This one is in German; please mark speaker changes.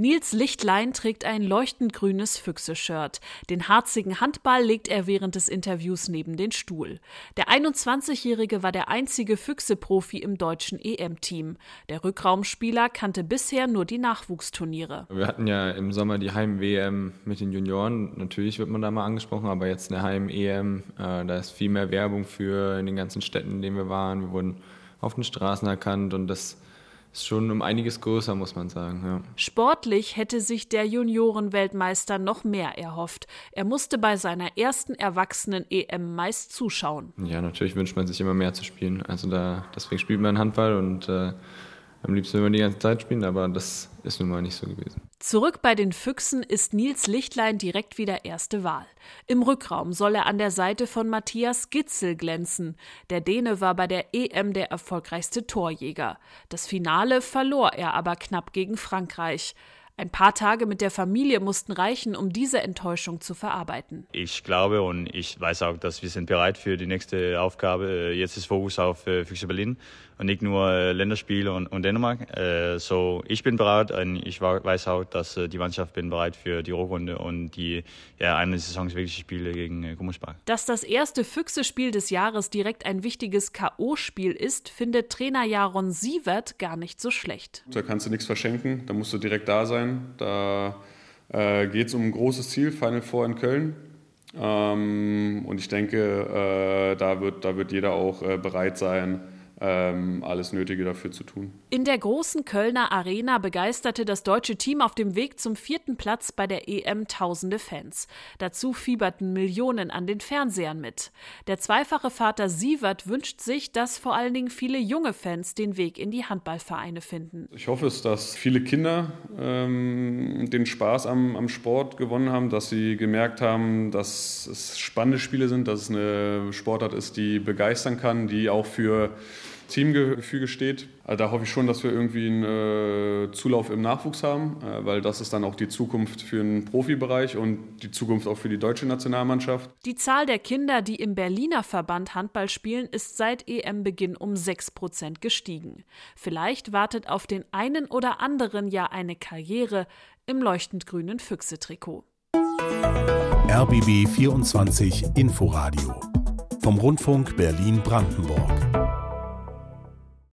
Speaker 1: Nils Lichtlein trägt ein leuchtend grünes Füchse-Shirt. Den harzigen Handball legt er während des Interviews neben den Stuhl. Der 21-Jährige war der einzige Füchse-Profi im deutschen EM-Team. Der Rückraumspieler kannte bisher nur die Nachwuchsturniere.
Speaker 2: Wir hatten ja im Sommer die Heim-WM mit den Junioren. Natürlich wird man da mal angesprochen, aber jetzt eine Heim-EM, äh, da ist viel mehr Werbung für in den ganzen Städten, in denen wir waren. Wir wurden auf den Straßen erkannt und das ist schon um einiges größer, muss man sagen. Ja.
Speaker 1: Sportlich hätte sich der Juniorenweltmeister noch mehr erhofft. Er musste bei seiner ersten Erwachsenen-EM meist zuschauen.
Speaker 2: Ja, natürlich wünscht man sich immer mehr zu spielen. Also da, deswegen spielt man Handball und äh, am liebsten will man die ganze Zeit spielen, aber das ist nun mal nicht so gewesen.
Speaker 1: Zurück bei den Füchsen ist Nils Lichtlein direkt wieder erste Wahl. Im Rückraum soll er an der Seite von Matthias Gitzel glänzen. Der Däne war bei der EM der erfolgreichste Torjäger. Das Finale verlor er aber knapp gegen Frankreich. Ein paar Tage mit der Familie mussten reichen, um diese Enttäuschung zu verarbeiten.
Speaker 3: Ich glaube und ich weiß auch, dass wir sind bereit für die nächste Aufgabe. Jetzt ist Fokus auf äh, Füchse Berlin und nicht nur äh, Länderspiele und, und Dänemark. Äh, so ich bin bereit und ich weiß auch, dass die Mannschaft bin bereit für die Rückrunde und die ja, eine Saison wirklich Spiele gegen Gummersbach.
Speaker 1: Dass das erste Füchse-Spiel des Jahres direkt ein wichtiges K.O.-Spiel ist, findet Trainer Jaron Sievert gar nicht so schlecht.
Speaker 4: Da kannst du nichts verschenken, da musst du direkt da sein sein. Da äh, geht es um ein großes Ziel, Final Four in Köln. Ähm, und ich denke, äh, da, wird, da wird jeder auch äh, bereit sein, alles Nötige dafür zu tun.
Speaker 1: In der großen Kölner Arena begeisterte das deutsche Team auf dem Weg zum vierten Platz bei der EM tausende Fans. Dazu fieberten Millionen an den Fernsehern mit. Der zweifache Vater Sievert wünscht sich, dass vor allen Dingen viele junge Fans den Weg in die Handballvereine finden.
Speaker 4: Ich hoffe es, dass viele Kinder ähm, den Spaß am, am Sport gewonnen haben, dass sie gemerkt haben, dass es spannende Spiele sind, dass es eine Sportart ist, die begeistern kann, die auch für Teamgefüge steht. Also da hoffe ich schon, dass wir irgendwie einen äh, Zulauf im Nachwuchs haben, äh, weil das ist dann auch die Zukunft für den Profibereich und die Zukunft auch für die deutsche Nationalmannschaft.
Speaker 1: Die Zahl der Kinder, die im Berliner Verband Handball spielen, ist seit EM-Beginn um 6 Prozent gestiegen. Vielleicht wartet auf den einen oder anderen ja eine Karriere im leuchtend grünen Füchse-Trikot.
Speaker 5: RBB 24 Inforadio vom Rundfunk Berlin-Brandenburg.